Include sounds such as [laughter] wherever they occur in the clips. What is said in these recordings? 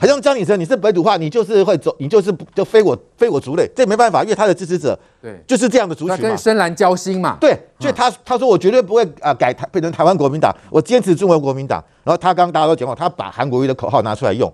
好像江启臣你是本土化，你就是会走，你就是就非我非我族类，这没办法，因为他的支持者对。就是这样的族群嘛，跟深蓝交心嘛，对，所以他他说我绝对不会啊改台变成台湾国民党，我坚持中国国民党。然后他刚刚大家都讲过，他把韩国瑜的口号拿出来用，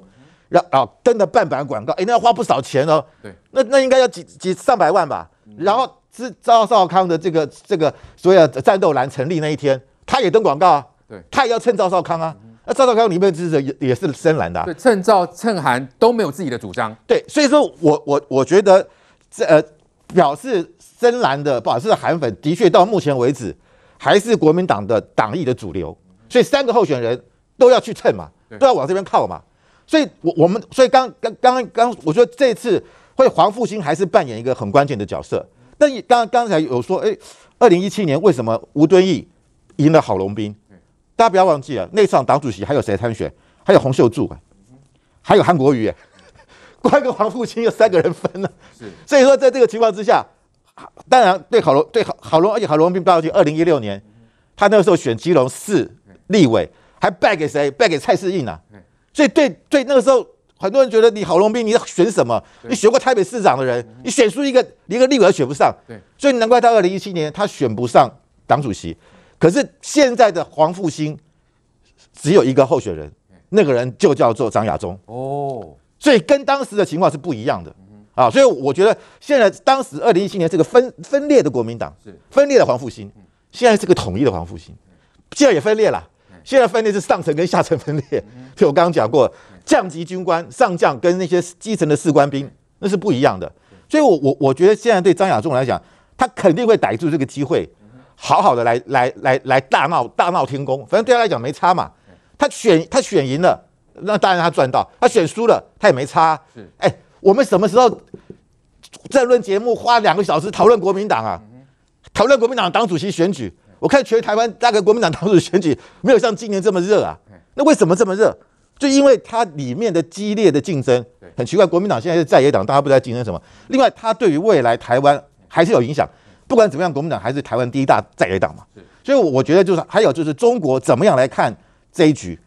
然后登的半版广告，哎，那要花不少钱哦，对，那那应该要几几上百万吧。然后是赵少康的这个这个所谓的战斗蓝成立那一天，他也登广告啊，对，他也要蹭赵少康啊。那赵少康里面支持者也也是深蓝的、啊，对，趁赵趁韩都没有自己的主张，对，所以说我我我觉得这呃表示深蓝的不好，是韩粉的确到目前为止还是国民党的党意的主流，所以三个候选人都要去蹭嘛，都要往这边靠嘛，所以我我们所以刚刚刚刚我觉得这次会黄复兴还是扮演一个很关键的角色，那刚刚才有说，哎，二零一七年为什么吴敦义赢了郝龙斌？大家不要忘记了，那场党主席还有谁参选？还有洪秀柱，还有韩国瑜，[laughs] 光跟黄复兴有三个人分了。是，所以说在这个情况之下，当然对郝龙对郝郝龙，而且郝龙斌不要忘记，二零一六年他那个时候选基隆市立委，还败给谁？败给蔡世应啊。所以对对那个时候，很多人觉得你郝龙斌你要选什么？你选过台北市长的人，你选出一个一个立委都选不上。对，所以难怪到二零一七年他选不上党主席。可是现在的黄复兴只有一个候选人，那个人就叫做张亚中。哦，所以跟当时的情况是不一样的。啊，所以我觉得现在当时二零一七年这个分分裂的国民党是。分裂的黄复兴，现在是个统一的黄复兴，现在也分裂了，现在分裂是上层跟下层分裂，所以我刚刚讲过，降级军官上将跟那些基层的士官兵那是不一样的，所以我我我觉得现在对张亚中来讲，他肯定会逮住这个机会。好好的来来来来大闹大闹天宫，反正对他来讲没差嘛。他选他选赢了，那当然他赚到；他选输了，他也没差。是，哎，我们什么时候政论节目花两个小时讨论国民党啊？讨论国民党党主席选举，我看全台湾大概国民党党主席选举没有像今年这么热啊。那为什么这么热？就因为它里面的激烈的竞争。很奇怪，国民党现在是在野党，大家不知道竞争什么。另外，它对于未来台湾还是有影响。不管怎么样，国民党还是台湾第一大在野党嘛，所以我觉得就是还有就是中国怎么样来看这一局，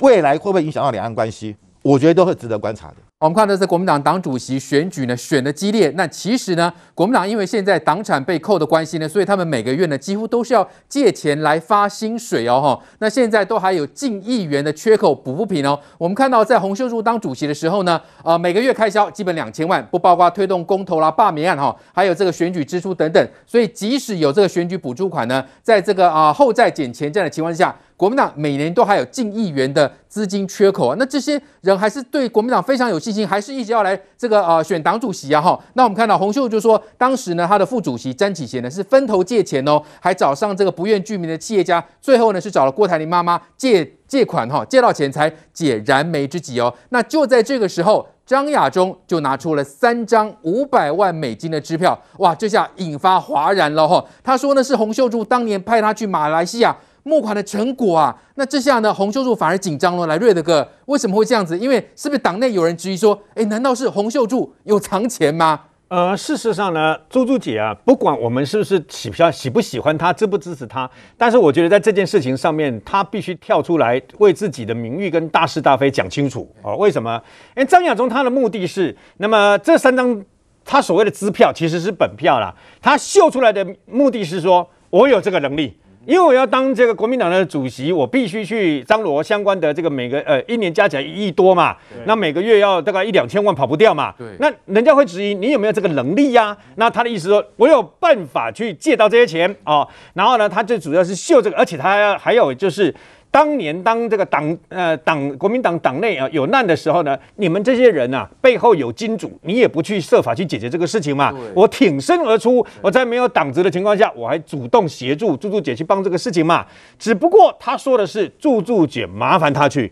未来会不会影响到两岸关系，我觉得都是值得观察的。我们看到这国民党党主席选举呢，选的激烈。那其实呢，国民党因为现在党产被扣的关系呢，所以他们每个月呢，几乎都是要借钱来发薪水哦。哈，[laughs] 那现在都还有近亿元的缺口补不平哦。我们看到在洪秀柱当主席的时候呢，呃，每个月开销基本两千万，不包括推动公投啦、罢免案哈，还有这个选举支出等等。所以即使有这个选举补助款呢，在这个啊、后债减钱这样的情况下。国民党每年都还有近亿元的资金缺口啊，那这些人还是对国民党非常有信心，还是一直要来这个呃选党主席啊哈。那我们看到洪秀就说，当时呢他的副主席詹启贤呢是分头借钱哦，还找上这个不愿具名的企业家，最后呢是找了郭台铭妈妈借借款哈，借到钱才解燃眉之急哦。那就在这个时候，张亚中就拿出了三张五百万美金的支票，哇，这下引发哗然了哈。他说呢是洪秀柱当年派他去马来西亚。募款的成果啊，那这下呢，洪秀柱反而紧张了。来，瑞德哥，为什么会这样子？因为是不是党内有人质疑说，哎，难道是洪秀柱有藏钱吗？呃，事实上呢，朱朱姐啊，不管我们是不是喜不喜不喜欢他，支不支持他，但是我觉得在这件事情上面，他必须跳出来为自己的名誉跟大是大非讲清楚哦。为什么？因为张亚中他的目的是，那么这三张他所谓的支票其实是本票啦，他秀出来的目的是说我有这个能力。因为我要当这个国民党的主席，我必须去张罗相关的这个每个呃一年加起来一亿多嘛，那每个月要大概一两千万跑不掉嘛。对，那人家会质疑你有没有这个能力呀？那他的意思说，我有办法去借到这些钱哦。然后呢，他最主要是秀这个，而且他还还有就是。当年当这个党呃党国民党党内啊有难的时候呢，你们这些人啊背后有金主，你也不去设法去解决这个事情嘛？我挺身而出，我在没有党职的情况下，我还主动协助朱朱姐去帮这个事情嘛？只不过他说的是朱朱姐麻烦他去。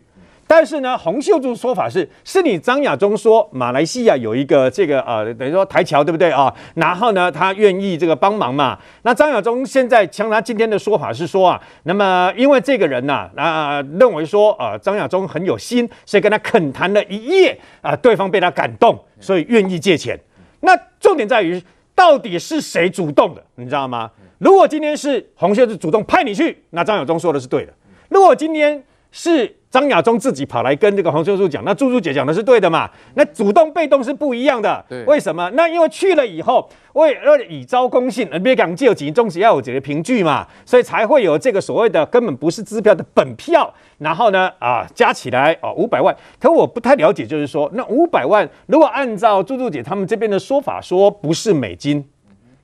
但是呢，洪秀柱说法是，是你张亚中说马来西亚有一个这个呃，等于说台侨对不对啊？然后呢，他愿意这个帮忙嘛。那张亚中现在像他今天的说法是说啊，那么因为这个人呐、啊，啊、呃、认为说、呃，张亚中很有心，所以跟他恳谈了一夜啊、对方被他感动，所以愿意借钱。那重点在于，到底是谁主动的，你知道吗？如果今天是洪秀柱主动派你去，那张亚中说的是对的。如果今天是张亚中自己跑来跟这个黄秀柱讲，那朱朱姐讲的是对的嘛？那主动被动是不一样的。对，为什么？那因为去了以后，为了以招公信，别讲借钱，总是要有这个凭据嘛，所以才会有这个所谓的根本不是支票的本票。然后呢，啊，加起来哦五百万。可我不太了解，就是说那五百万，如果按照朱朱姐他们这边的说法，说不是美金，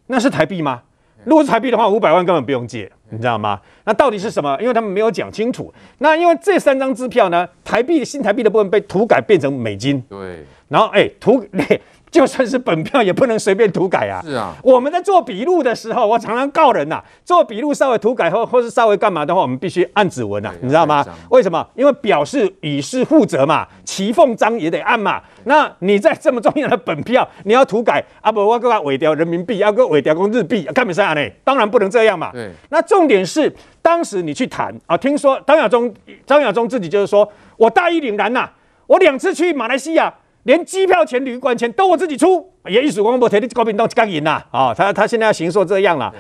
那是台币吗？如果是台币的话，五百万根本不用借，你知道吗？那到底是什么？因为他们没有讲清楚。那因为这三张支票呢，台币新台币的部分被涂改变成美金。对。然后哎，涂 [laughs] 就算是本票也不能随便涂改啊！是啊，我们在做笔录的时候，我常常告人呐、啊，做笔录稍微涂改或或是稍微干嘛的话，我们必须按指纹啊，你知道吗？为什么？因为表示以示负责嘛，骑缝章也得按嘛。那你在这么重要的本票，你要涂改啊不，我给它伪掉人民币，要给伪掉公日币，干没啥呢？当然不能这样嘛。对。那重点是，当时你去谈啊，听说张亚中，张亚中自己就是说，我大义凛然呐，我两次去马来西亚。连机票钱、旅馆钱都我自己出，也一时光不提的国民党刚赢呐啊！他他现在要行说这样了。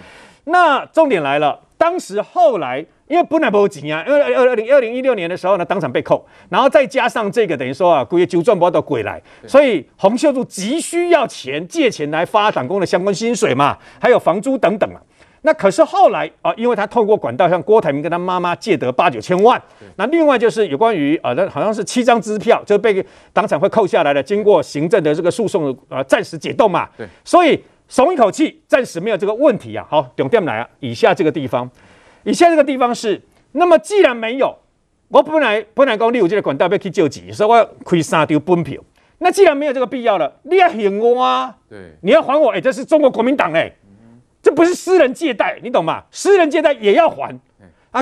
那重点来了，当时后来因为本来没钱啊，因为二二零二零一六年的时候呢，当场被扣，然后再加上这个等于说啊，故意纠赚不到鬼来，所以洪秀柱急需要钱，借钱来发党工的相关薪水嘛，还有房租等等啊。那可是后来啊，因为他透过管道向郭台铭跟他妈妈借得八九千万。那另外就是有关于啊，那好像是七张支票就被当场会扣下来了，经过行政的这个诉讼呃，暂时解冻嘛。对。所以松一口气，暂时没有这个问题啊。好，重点来啊，以下这个地方，以下这个地方是，那么既然没有，我本来本来讲你有这个管道要去救急，所以我要开三张本票。那既然没有这个必要了，你要还我啊。对。你要还我，哎，这是中国国民党哎。这不是私人借贷，你懂吗？私人借贷也要还啊，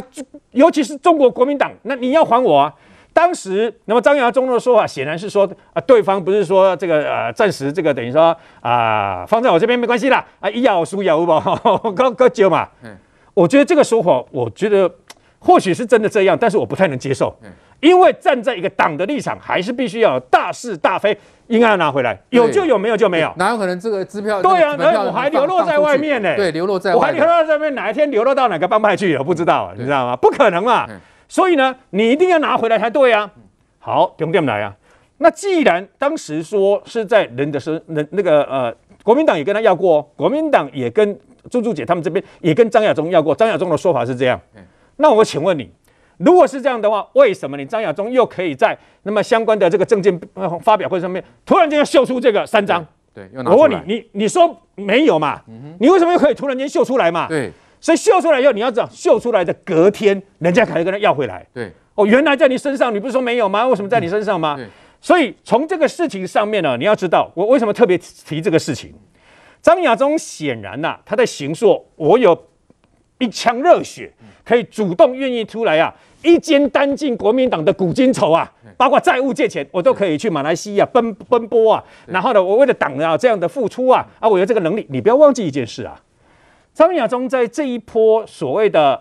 尤其是中国国民党，那你要还我啊。当时，那么张亚中的说法显然是说啊，对方不是说这个呃，暂时这个等于说啊，放在我这边没关系啦啊，一咬输要不，[laughs] 高高就嘛。我觉得这个说法，我觉得或许是真的这样，但是我不太能接受。因为站在一个党的立场，还是必须要有大是大非，应该要拿回来，有就有，没有就没有。哪有可能这个支票？对啊，那我还流落在外面呢。对，流落在外面。我还流落在外面，哪一天流落到哪个帮派去了？不知道，你知道吗？不可能嘛。所以呢，你一定要拿回来才对啊。好，重点来啊。那既然当时说是在人的身，人那个呃，国民党也跟他要过，国民党也跟朱朱姐他们这边也跟张亚中要过。张亚中的说法是这样。那我请问你。如果是这样的话，为什么你张亚中又可以在那么相关的这个证件发表会上面突然间要秀出这个三张？对，我问你，你你说没有嘛？嗯、你为什么又可以突然间秀出来嘛？对，所以秀出来以后，你要知道，秀出来的隔天，人家可以跟他要回来。对，哦，原来在你身上，你不是说没有吗？为什么在你身上吗？对，所以从这个事情上面呢，你要知道，我为什么特别提这个事情？张亚中显然呐、啊，他在行说，我有。一腔热血，可以主动愿意出来啊，一肩担尽国民党的古今仇啊，包括债务借钱，我都可以去马来西亚奔奔波啊。然后呢，我为了党啊这样的付出啊，啊，我有这个能力。你不要忘记一件事啊，张亚中在这一波所谓的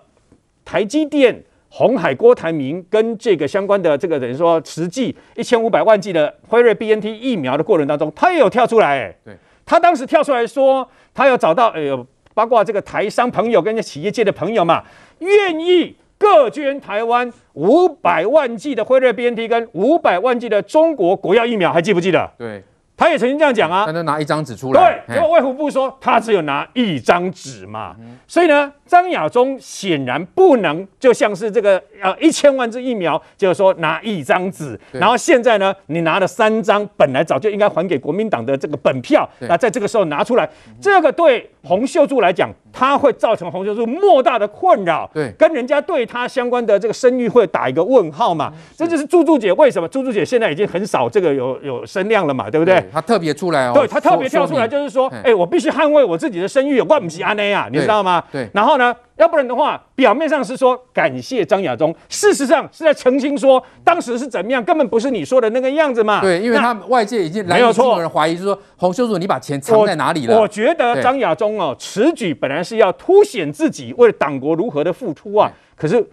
台积电、红海、郭台铭跟这个相关的这个等于说实际一千五百万剂的辉瑞 BNT 疫苗的过程当中，他也有跳出来、欸。对，他当时跳出来说，他有找到哎呦。包括这个台商朋友跟企业界的朋友嘛，愿意各捐台湾五百万剂的辉瑞 BNT 跟五百万剂的中国国药疫苗，还记不记得？对。他也曾经这样讲啊，他就拿一张纸出来。对，结果卫福部说他只有拿一张纸嘛，所以呢，张亚中显然不能就像是这个呃一千万支疫苗，就是说拿一张纸，然后现在呢，你拿了三张，本来早就应该还给国民党的这个本票，那在这个时候拿出来，这个对洪秀柱来讲，他会造成洪秀柱莫大的困扰，对，跟人家对他相关的这个声誉会打一个问号嘛，这就是朱朱姐为什么？朱朱姐现在已经很少这个有有声量了嘛，对不对？他特别出来哦，对他特别跳出来，就是说，哎、欸，我必须捍卫我自己的声誉，我不是安内啊，你知道吗？对。然后呢，要不然的话，表面上是说感谢张亚中，事实上是在澄清说当时是怎么样，根本不是你说的那个样子嘛。对，因为他外界已经来没有错，有人怀疑，就是说洪秀柱你把钱藏在哪里了？我，我觉得张亚中哦，此举本来是要凸显自己为了党国如何的付出啊，可是。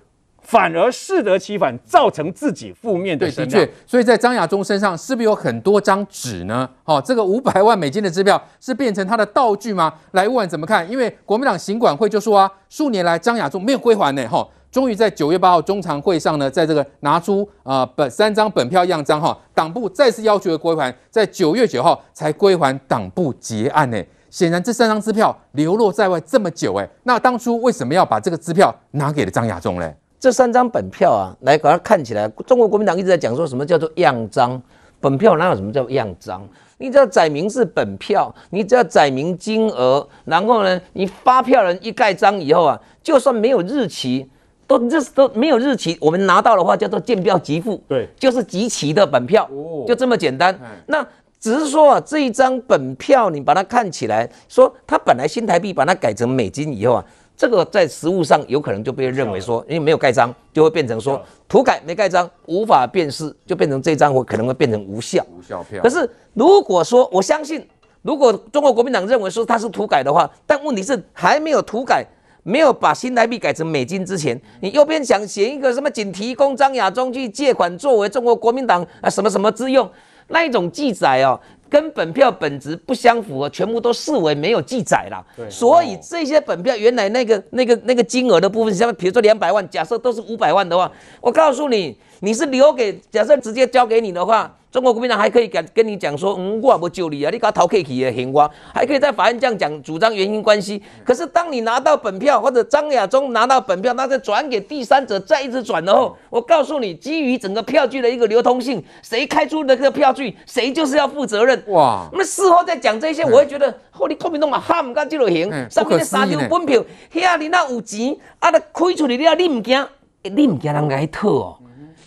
反而适得其反，造成自己负面的声量。的确，所以在张亚中身上是不是有很多张纸呢？好、哦，这个五百万美金的支票是变成他的道具吗？来问怎么看？因为国民党行管会就说啊，数年来张亚中没有归还呢。哈、哦，终于在九月八号中常会上呢，在这个拿出啊本、呃、三张本票样章哈，党部再次要求归还，在九月九号才归还党部结案呢。显然这三张支票流落在外这么久哎，那当初为什么要把这个支票拿给了张亚中呢？这三张本票啊，来把它看起来，中国国民党一直在讲说什么叫做样章，本票哪有什么叫样章？你只要载明是本票，你只要载明金额，然后呢，你发票人一盖章以后啊，就算没有日期，都这都没有日期，我们拿到的话叫做见票即付，对，就是即期的本票，哦，就这么简单。嗯，那只是说啊，这一张本票你把它看起来，说它本来新台币把它改成美金以后啊。这个在实务上有可能就被认为说，因为没有盖章，就会变成说涂改没盖章无法辨识，就变成这张我可能会变成无效。无效票。可是如果说我相信，如果中国国民党认为说它是涂改的话，但问题是还没有涂改，没有把新台币改成美金之前，你右边想写一个什么仅提供张亚中去借款作为中国国民党啊什么什么之用，那一种记载哦。跟本票本质不相符合，全部都视为没有记载了。对，所以这些本票原来那个那个那个金额的部分，像比如说两百万，假设都是五百万的话，我告诉你，你是留给假设直接交给你的话。中国国民党还可以敢跟你讲说，嗯，我不救你啊，你搞逃 K K 也行哇，还可以在法院这样讲，主张原因关系。可是当你拿到本票，或者张亚中拿到本票，那再转给第三者，再一直转的后，我告诉你，基于整个票据的一个流通性，谁开出的这个票据，谁就是要负责任。哇，那么事后再讲这些，我会觉得，后你国民党嘛，哈唔干就行，上面的三张本票，遐你那有钱，啊，那开出来了，你唔惊，你唔惊人家偷哦。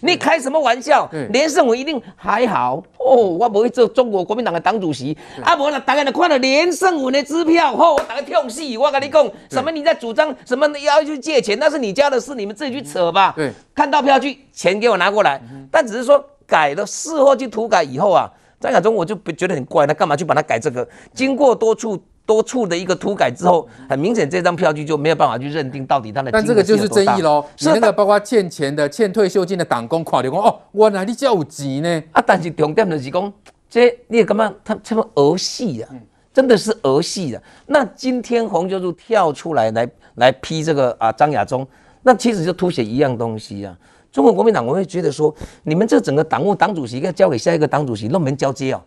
你开什么玩笑？连胜文一定还好哦，我不会做中国国民党的党主席。啊，不然大家都看了连胜文的支票，吼、哦，大家跳戏！我跟你讲，什么你在主张什么要去借钱，那是你家的事，你们自己去扯吧。对，看到票据，钱给我拿过来。但只是说改了，事后去涂改以后啊，张亚中我就觉得很怪，他干嘛去把它改这个？经过多处。多处的一个涂改之后，很明显这张票据就没有办法去认定到底他的。但这个就是争议喽。是那个包括欠钱的、欠退休金的党工，看到讲哦，原来你这有钱呢。啊，但是重点就是讲，这你也干嘛？他这么儿戏啊，真的是儿戏啊。那今天洪秀柱跳出来来来批这个啊张亚中，那其实就凸显一样东西啊。中国国民党我会觉得说，你们这整个党务党主席应该交给下一个党主席，那门交接哦。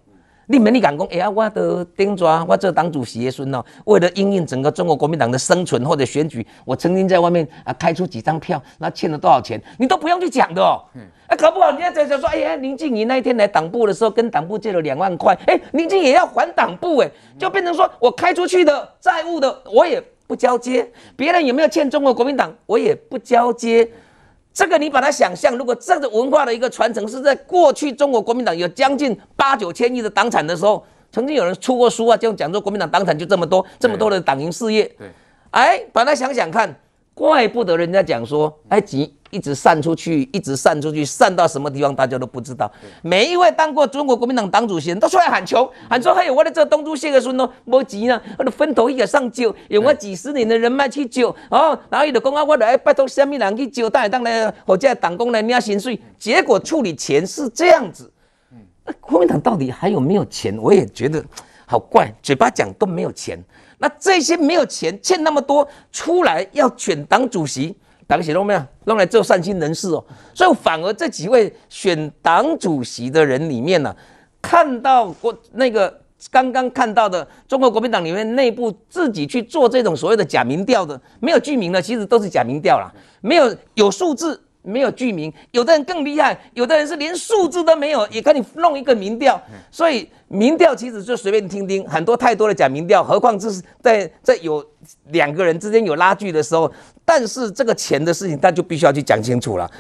你们你敢讲？哎呀，我的顶抓，我做党主席的孙哦，为了应应整个中国国民党的生存或者选举，我曾经在外面啊开出几张票，那欠了多少钱，你都不用去讲的哦。嗯，啊，搞不好人家在想说，哎呀，林静怡那一天来党部的时候，跟党部借了两万块，哎，林静仪也要还党部，哎，就变成说我开出去的债务的，我也不交接，别人有没有欠中国国民党，我也不交接。这个你把它想象，如果这个文化的一个传承是在过去中国国民党有将近八九千亿的党产的时候，曾经有人出过书啊，就讲说国民党党产就这么多，这么多的党营事业。对，哎，把它想想看。怪不得人家讲说，埃及一直散出去，一直散出去，散到什么地方大家都不知道。每一位当过中国国民党党主席人都出来喊穷，喊说嘿我的这东珠谢个孙哦，没急呢，我的分头一个上救，用我几十年的人脉去救哦，然后伊就讲啊，我来拜托下面人去救，当然当然我叫党工来领薪水。结果处理钱是这样子，那国民党到底还有没有钱？我也觉得好怪，嘴巴讲都没有钱。那这些没有钱欠那么多出来要选党主席，党写都没有，用来做善心人士哦。所以反而这几位选党主席的人里面呢、啊，看到过那个刚刚看到的中国国民党里面内部自己去做这种所谓的假民调的，没有具名的，其实都是假民调啦，没有有数字。没有剧名，有的人更厉害，有的人是连数字都没有，也可以弄一个民调。所以民调其实就随便听听，很多太多的假民调，何况这是在在有两个人之间有拉锯的时候，但是这个钱的事情，他就必须要去讲清楚了。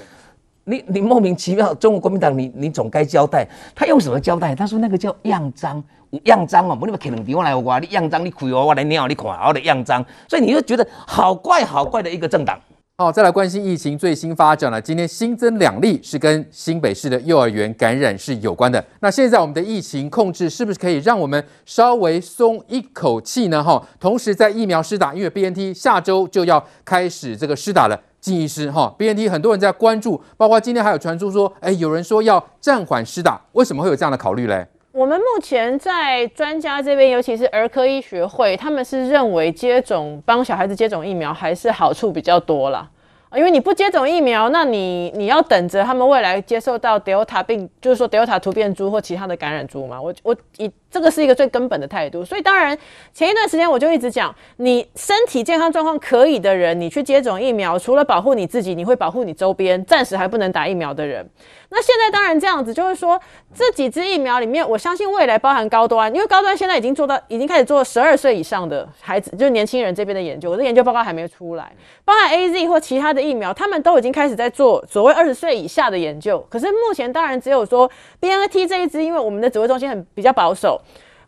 你你莫名其妙，中国国民党你你总该交代，他用什么交代？他说那个叫样章，样章嘛，不你们可能比我来我你样章你开我我来鸟你看我的样章，所以你就觉得好怪好怪的一个政党。好，再来关心疫情最新发展了。今天新增两例是跟新北市的幼儿园感染是有关的。那现在我们的疫情控制是不是可以让我们稍微松一口气呢？哈，同时在疫苗施打，因为 BNT 下周就要开始这个施打了。金医师，哈，BNT 很多人在关注，包括今天还有传出说，哎，有人说要暂缓施打，为什么会有这样的考虑嘞？我们目前在专家这边，尤其是儿科医学会，他们是认为接种帮小孩子接种疫苗还是好处比较多啦。因为你不接种疫苗，那你你要等着他们未来接受到 Delta 病，就是说 Delta 突变株或其他的感染株嘛。我我以这个是一个最根本的态度。所以当然前一段时间我就一直讲，你身体健康状况可以的人，你去接种疫苗，除了保护你自己，你会保护你周边暂时还不能打疫苗的人。那现在当然这样子，就是说这几支疫苗里面，我相信未来包含高端，因为高端现在已经做到，已经开始做十二岁以上的孩子，就是年轻人这边的研究，我的研究报告还没出来，包含 AZ 或其他的疫苗，他们都已经开始在做所谓二十岁以下的研究。可是目前当然只有说 BNT 这一支，因为我们的指挥中心很比较保守，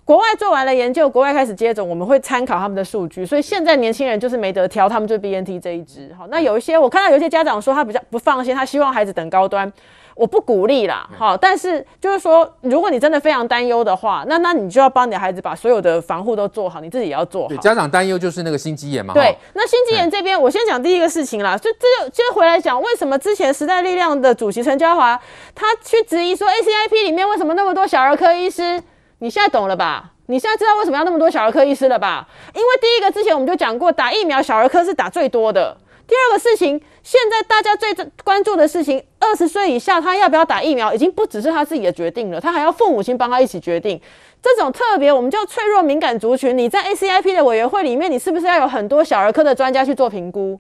国外做完了研究，国外开始接种，我们会参考他们的数据，所以现在年轻人就是没得挑，他们就 BNT 这一支。好，那有一些我看到有一些家长说他比较不放心，他希望孩子等高端。我不鼓励啦，好，但是就是说，如果你真的非常担忧的话，那那你就要帮你的孩子把所有的防护都做好，你自己也要做好。对，家长担忧就是那个心肌炎嘛。对，那心肌炎这边，我先讲第一个事情啦，就这就接回来讲，为什么之前时代力量的主席陈嘉华他去质疑说 ACIP 里面为什么那么多小儿科医师？你现在懂了吧？你现在知道为什么要那么多小儿科医师了吧？因为第一个之前我们就讲过，打疫苗小儿科是打最多的。第二个事情，现在大家最关注的事情，二十岁以下他要不要打疫苗，已经不只是他自己的决定了，他还要父母亲帮他一起决定。这种特别我们叫脆弱敏感族群，你在 ACIP 的委员会里面，你是不是要有很多小儿科的专家去做评估？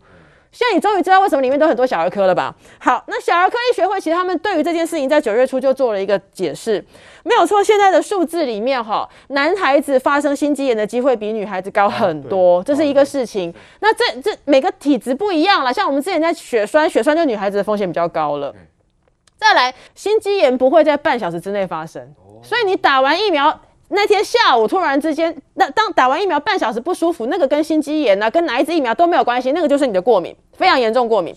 现在你终于知道为什么里面都很多小儿科了吧？好，那小儿科医学会其实他们对于这件事情在九月初就做了一个解释，没有错。现在的数字里面哈，男孩子发生心肌炎的机会比女孩子高很多，这是一个事情。那这这每个体质不一样了，像我们之前在血栓，血栓就女孩子的风险比较高了。再来，心肌炎不会在半小时之内发生，所以你打完疫苗。那天下午突然之间，那当打完疫苗半小时不舒服，那个跟心肌炎啊，跟哪一支疫苗都没有关系，那个就是你的过敏，非常严重过敏。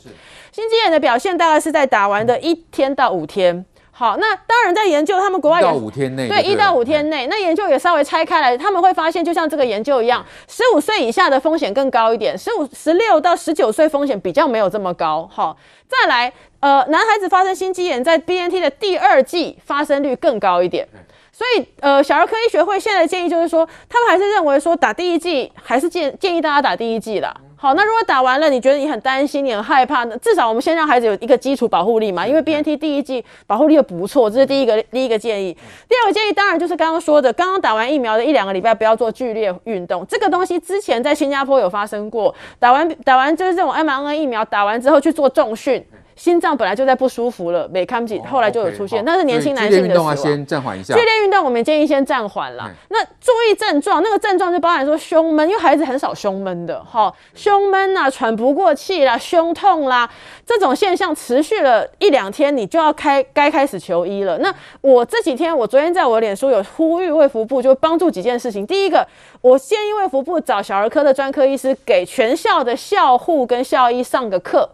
心肌炎的表现大概是在打完的一天到五天。好，那当然在研究，他们国外也到五天内，对，一到五天内，那研究也稍微拆开来，他们会发现，就像这个研究一样，十五岁以下的风险更高一点，十五、十六到十九岁风险比较没有这么高。好，再来，呃，男孩子发生心肌炎在 BNT 的第二季发生率更高一点。所以，呃，小儿科医学会现在的建议就是说，他们还是认为说打第一剂还是建建议大家打第一剂啦。好，那如果打完了，你觉得你很担心，你很害怕，那至少我们先让孩子有一个基础保护力嘛。因为 BNT 第一剂保护力又不错，这是第一个第一个建议。第二个建议当然就是刚刚说的，刚刚打完疫苗的一两个礼拜不要做剧烈运动。这个东西之前在新加坡有发生过，打完打完就是这种 mRNA 疫苗打完之后去做重训。心脏本来就在不舒服了，没看不起，后来就有出现，那是年轻男性的死亡。剧烈运动啊，先暂缓一下。剧烈运动我们建议先暂缓啦。那注意症状，那个症状就包含说胸闷，因为孩子很少胸闷的，哈，胸闷啊，喘不过气啦，胸痛啦，这种现象持续了一两天，你就要开该开始求医了。那我这几天，我昨天在我脸书有呼吁卫福部，就帮助几件事情。第一个，我建议卫福部找小儿科的专科医师，给全校的校护跟校医上个课。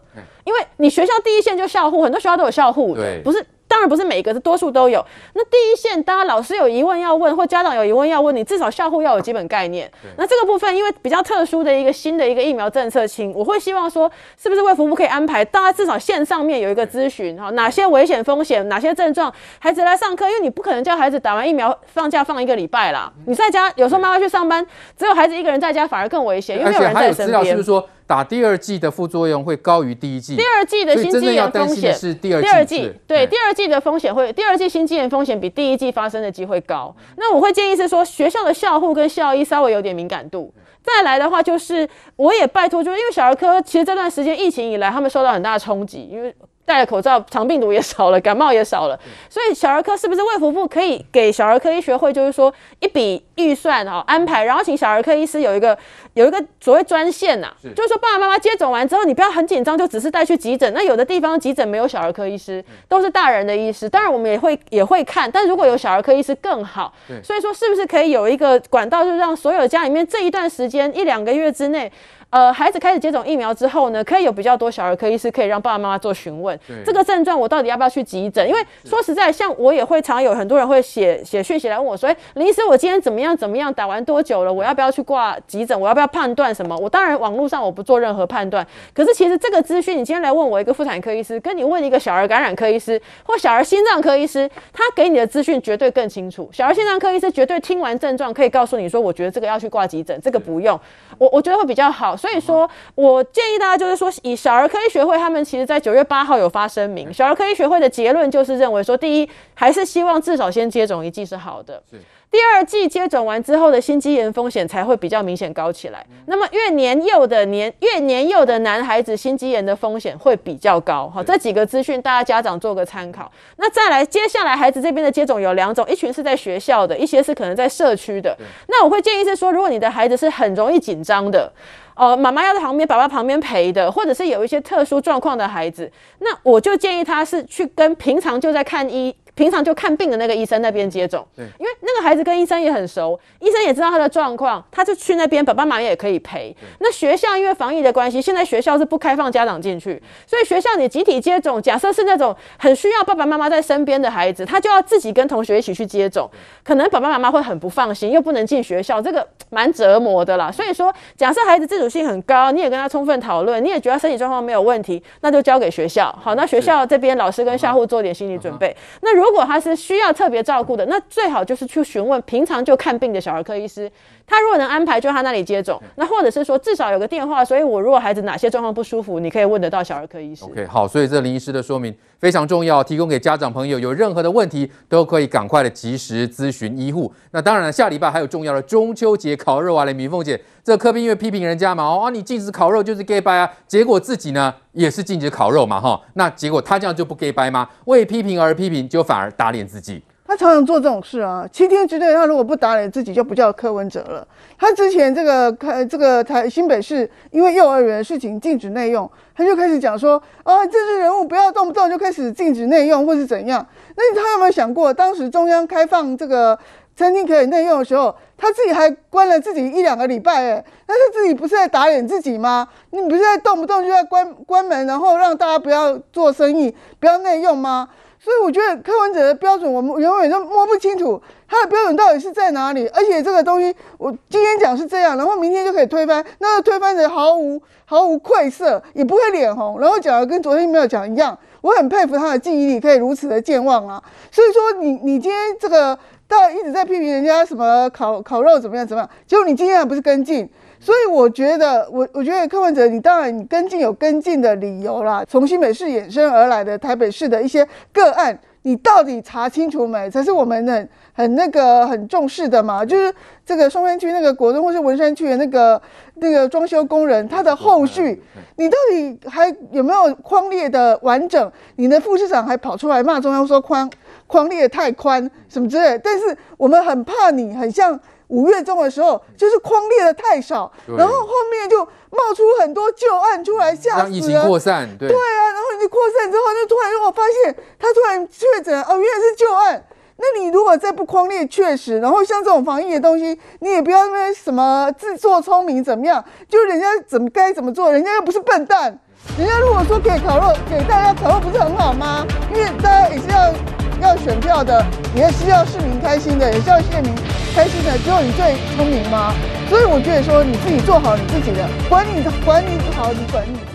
因为你学校第一线就校护，很多学校都有校护对，不是，当然不是每一个，是多数都有。那第一线，当然老师有疑问要问，或家长有疑问要问，你至少校护要有基本概念。那这个部分，因为比较特殊的一个新的一个疫苗政策，请我会希望说，是不是卫福部可以安排，大家至少线上面有一个咨询哈，哪些危险风险，哪些症状，孩子来上课，因为你不可能叫孩子打完疫苗放假放一个礼拜啦。你在家有时候妈妈去上班，只有孩子一个人在家，反而更危险，因为没有人在身边。打第二剂的副作用会高于第一剂，第二剂的心肌炎风险是第二剂，对，第二剂的风险会，第二剂心肌炎风险比第一剂发生的机会高。那我会建议是说，学校的校护跟校医稍微有点敏感度。再来的话，就是我也拜托，就是因为小儿科其实这段时间疫情以来，他们受到很大的冲击，因为。戴了口罩，肠病毒也少了，感冒也少了，所以小儿科是不是卫福部可以给小儿科医学会，就是说一笔预算哦安排，然后请小儿科医师有一个有一个所谓专线呐、啊，就是说爸爸妈妈接种完之后，你不要很紧张，就只是带去急诊。那有的地方急诊没有小儿科医师，都是大人的医师，当然我们也会也会看，但如果有小儿科医师更好。所以说是不是可以有一个管道，就是让所有家里面这一段时间一两个月之内。呃，孩子开始接种疫苗之后呢，可以有比较多小儿科医师可以让爸爸妈妈做询问。这个症状我到底要不要去急诊？因为说实在，像我也会常有很多人会写写讯息来问我说，哎，林医师，我今天怎么样怎么样，打完多久了？我要不要去挂急诊？我要不要判断什么？我当然网络上我不做任何判断。可是其实这个资讯，你今天来问我一个妇产科医师，跟你问一个小儿感染科医师或小儿心脏科医师，他给你的资讯绝对更清楚。小儿心脏科医师绝对听完症状可以告诉你说，我觉得这个要去挂急诊，这个不用。我我觉得会比较好。所以说我建议大家就是说，以小儿科医学会他们其实在九月八号有发声明，小儿科医学会的结论就是认为说，第一还是希望至少先接种一剂是好的。第二剂接种完之后的心肌炎风险才会比较明显高起来。那么越年幼的年越年幼的男孩子心肌炎的风险会比较高。好，这几个资讯大家家长做个参考。那再来，接下来孩子这边的接种有两种，一群是在学校的，一些是可能在社区的。那我会建议是说，如果你的孩子是很容易紧张的，哦，妈妈要在旁边，爸爸旁边陪的，或者是有一些特殊状况的孩子，那我就建议他是去跟平常就在看医。平常就看病的那个医生那边接种，对，因为那个孩子跟医生也很熟，医生也知道他的状况，他就去那边，爸爸妈妈也可以陪。那学校因为防疫的关系，现在学校是不开放家长进去，所以学校你集体接种，假设是那种很需要爸爸妈妈在身边的孩子，他就要自己跟同学一起去接种，可能爸爸妈妈会很不放心，又不能进学校，这个蛮折磨的啦。所以说，假设孩子自主性很高，你也跟他充分讨论，你也觉得身体状况没有问题，那就交给学校。好，那学校这边老师跟校护做点心理准备。那如如果他是需要特别照顾的，那最好就是去询问平常就看病的小儿科医师。他如果能安排，就他那里接种。那或者是说，至少有个电话，所以我如果孩子哪些状况不舒服，你可以问得到小儿科医师。OK，好，所以这林医师的说明非常重要，提供给家长朋友，有任何的问题都可以赶快的及时咨询医护。那当然了，下礼拜还有重要的中秋节烤肉啊，雷明凤姐，这个柯 P 因为批评人家嘛，哦，你禁止烤肉就是 gay 掰啊，结果自己呢也是禁止烤肉嘛，哈，那结果他这样就不 gay 掰吗？为批评而批评，就反而打脸自己。他常常做这种事啊，七天之内他如果不打理自己，就不叫柯文哲了。他之前这个开这个台新北市因为幼儿园的事情禁止内用，他就开始讲说，啊，政治人物不要动不动就开始禁止内用或是怎样。那他有没有想过，当时中央开放这个餐厅可以内用的时候，他自己还关了自己一两个礼拜，哎，那他自己不是在打脸自己吗？你不是在动不动就在关关门，然后让大家不要做生意，不要内用吗？所以我觉得柯文哲的标准，我们永远都摸不清楚他的标准到底是在哪里。而且这个东西，我今天讲是这样，然后明天就可以推翻，那个推翻的毫无毫无愧色，也不会脸红，然后讲的跟昨天没有讲一样。我很佩服他的记忆力，可以如此的健忘啊。所以说，你你今天这个到一直在批评人家什么烤烤肉怎么样怎么样，结果你今天还不是跟进。所以我觉得，我我觉得柯文哲，你当然你跟进有跟进的理由啦。从新北市衍生而来的台北市的一些个案，你到底查清楚没？才是我们很很那个很重视的嘛。就是这个松山区那个国中或是文山区的那个那个装修工人，他的后续，你到底还有没有框列的完整？你的副市长还跑出来骂中央说宽匡列太宽什么之类。但是我们很怕你，很像。五月中的时候，就是框列的太少，然后后面就冒出很多旧案出来，吓死了。让疫情扩散，对，对啊，然后你扩散之后，就突然让我发现他突然确诊，哦，原来是旧案。那你如果再不框列，确实，然后像这种防疫的东西，你也不要因为什么自作聪明怎么样，就人家怎么该怎么做，人家又不是笨蛋，人家如果说给烤肉，给大家烤肉不是很好吗？因为大家也是要要选票的，也是要市民开心的，也是要市民。开心的只有你最聪明吗？所以我觉得说你自己做好你自己的，管理管你不好你管你。